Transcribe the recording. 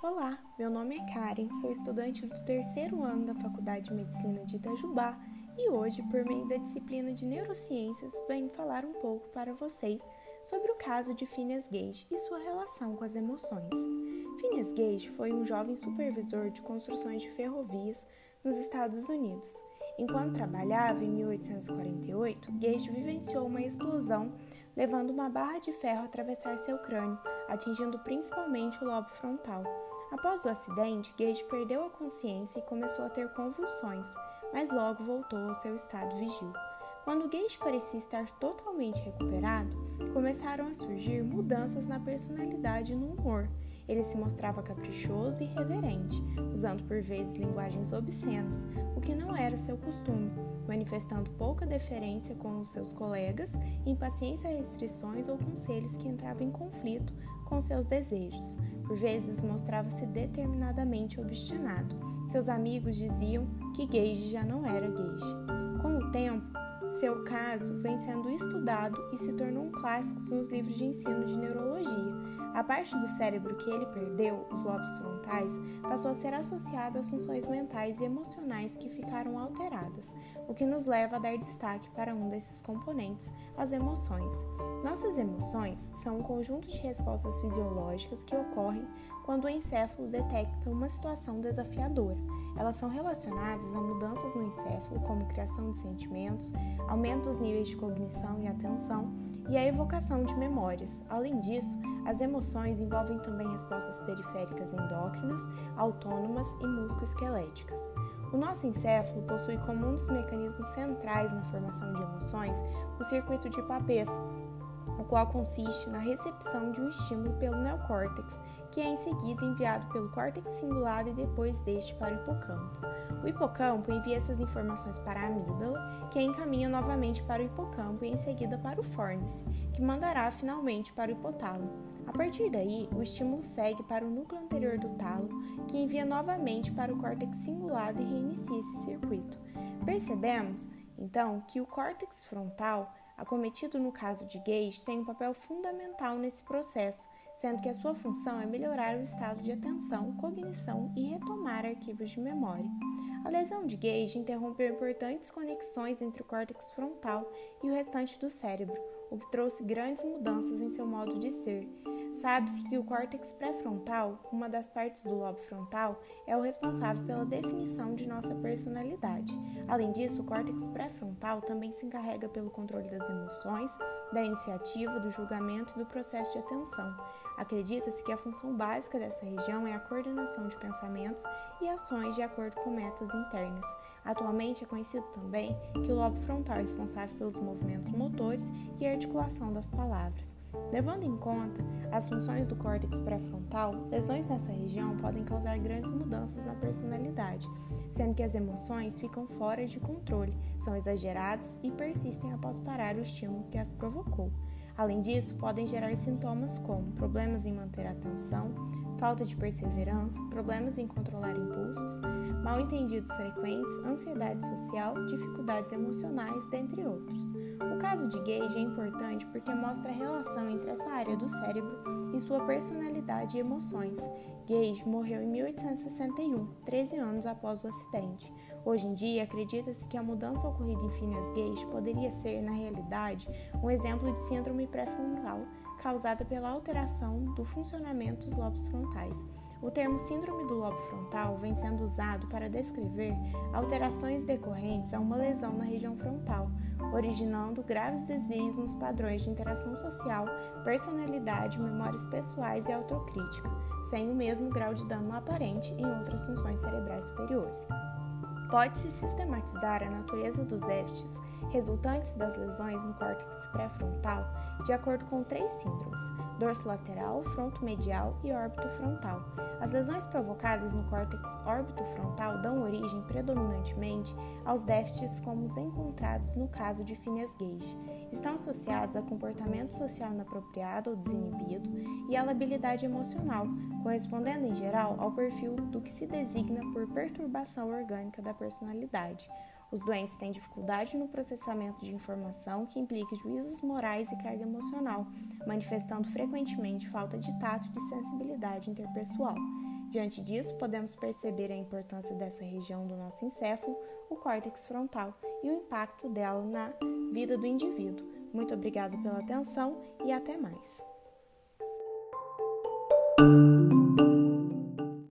Olá, meu nome é Karen, sou estudante do terceiro ano da Faculdade de Medicina de Itajubá e hoje, por meio da disciplina de Neurociências, venho falar um pouco para vocês sobre o caso de Phineas Gage e sua relação com as emoções. Phineas Gage foi um jovem supervisor de construções de ferrovias nos Estados Unidos. Enquanto trabalhava em 1848, Gage vivenciou uma explosão, levando uma barra de ferro a atravessar seu crânio, atingindo principalmente o lobo frontal. Após o acidente, Gage perdeu a consciência e começou a ter convulsões, mas logo voltou ao seu estado vigil. Quando Gage parecia estar totalmente recuperado, começaram a surgir mudanças na personalidade e no humor. Ele se mostrava caprichoso e irreverente, usando por vezes linguagens obscenas, o que não era seu costume, manifestando pouca deferência com os seus colegas, impaciência a restrições ou conselhos que entravam em conflito com seus desejos. Por vezes mostrava-se determinadamente obstinado. Seus amigos diziam que Gage já não era Gage. Com o tempo, seu caso vem sendo estudado e se tornou um clássico nos livros de ensino de neurologia. A parte do cérebro que ele perdeu, os lobos frontais, passou a ser associada às funções mentais e emocionais que ficaram alteradas, o que nos leva a dar destaque para um desses componentes, as emoções. Nossas emoções são um conjunto de respostas fisiológicas que ocorrem quando o encéfalo detecta uma situação desafiadora. Elas são relacionadas a mudanças no encéfalo, como criação de sentimentos, aumento dos níveis de cognição e atenção e a evocação de memórias. Além disso, as emoções envolvem também respostas periféricas endócrinas, autônomas e musculoesqueléticas. O nosso encéfalo possui como um dos mecanismos centrais na formação de emoções o circuito de Papez, o qual consiste na recepção de um estímulo pelo neocórtex, que é em seguida enviado pelo córtex cingulado e depois deste para o hipocampo. O hipocampo envia essas informações para a amígdala, que a encaminha novamente para o hipocampo e em seguida para o fórnice, que mandará finalmente para o hipotálamo. A partir daí, o estímulo segue para o núcleo anterior do tálamo, que envia novamente para o córtex cingulado e reinicia esse circuito. Percebemos, então, que o córtex frontal acometido no caso de Gage, tem um papel fundamental nesse processo, sendo que a sua função é melhorar o estado de atenção, cognição e retomar arquivos de memória. A lesão de Gage interrompeu importantes conexões entre o córtex frontal e o restante do cérebro, o que trouxe grandes mudanças em seu modo de ser, Sabe-se que o córtex pré-frontal, uma das partes do lobo frontal, é o responsável pela definição de nossa personalidade. Além disso, o córtex pré-frontal também se encarrega pelo controle das emoções, da iniciativa, do julgamento e do processo de atenção. Acredita-se que a função básica dessa região é a coordenação de pensamentos e ações de acordo com metas internas. Atualmente é conhecido também que o lobo frontal é responsável pelos movimentos motores e articulação das palavras. Levando em conta as funções do córtex pré-frontal, lesões nessa região podem causar grandes mudanças na personalidade, sendo que as emoções ficam fora de controle, são exageradas e persistem após parar o estímulo que as provocou. Além disso, podem gerar sintomas como problemas em manter a atenção, falta de perseverança, problemas em controlar impulsos, mal entendidos frequentes, ansiedade social, dificuldades emocionais, dentre outros. O caso de Gage é importante porque mostra a relação entre essa área do cérebro e sua personalidade e emoções. Gage morreu em 1861, 13 anos após o acidente. Hoje em dia, acredita-se que a mudança ocorrida em Phineas Gage poderia ser, na realidade, um exemplo de síndrome pré-frontal causada pela alteração do funcionamento dos lobos frontais. O termo síndrome do lobo frontal vem sendo usado para descrever alterações decorrentes a uma lesão na região frontal, originando graves desvios nos padrões de interação social, personalidade, memórias pessoais e autocrítica, sem o mesmo grau de dano aparente em outras funções cerebrais superiores. Pode-se sistematizar a natureza dos déficits resultantes das lesões no córtex pré-frontal de acordo com três síndromes: dorso lateral, fronto medial e órbito frontal. As lesões provocadas no córtex órbito frontal dão origem predominantemente aos déficits como os encontrados no caso de Phineas Gage. Estão associados a comportamento social inapropriado ou desinibido e à labilidade emocional, correspondendo em geral ao perfil do que se designa por perturbação orgânica da personalidade. Os doentes têm dificuldade no processamento de informação que implique juízos morais e carga emocional, manifestando frequentemente falta de tato e de sensibilidade interpessoal. Diante disso, podemos perceber a importância dessa região do nosso encéfalo, o córtex frontal, e o impacto dela na vida do indivíduo. Muito obrigado pela atenção e até mais.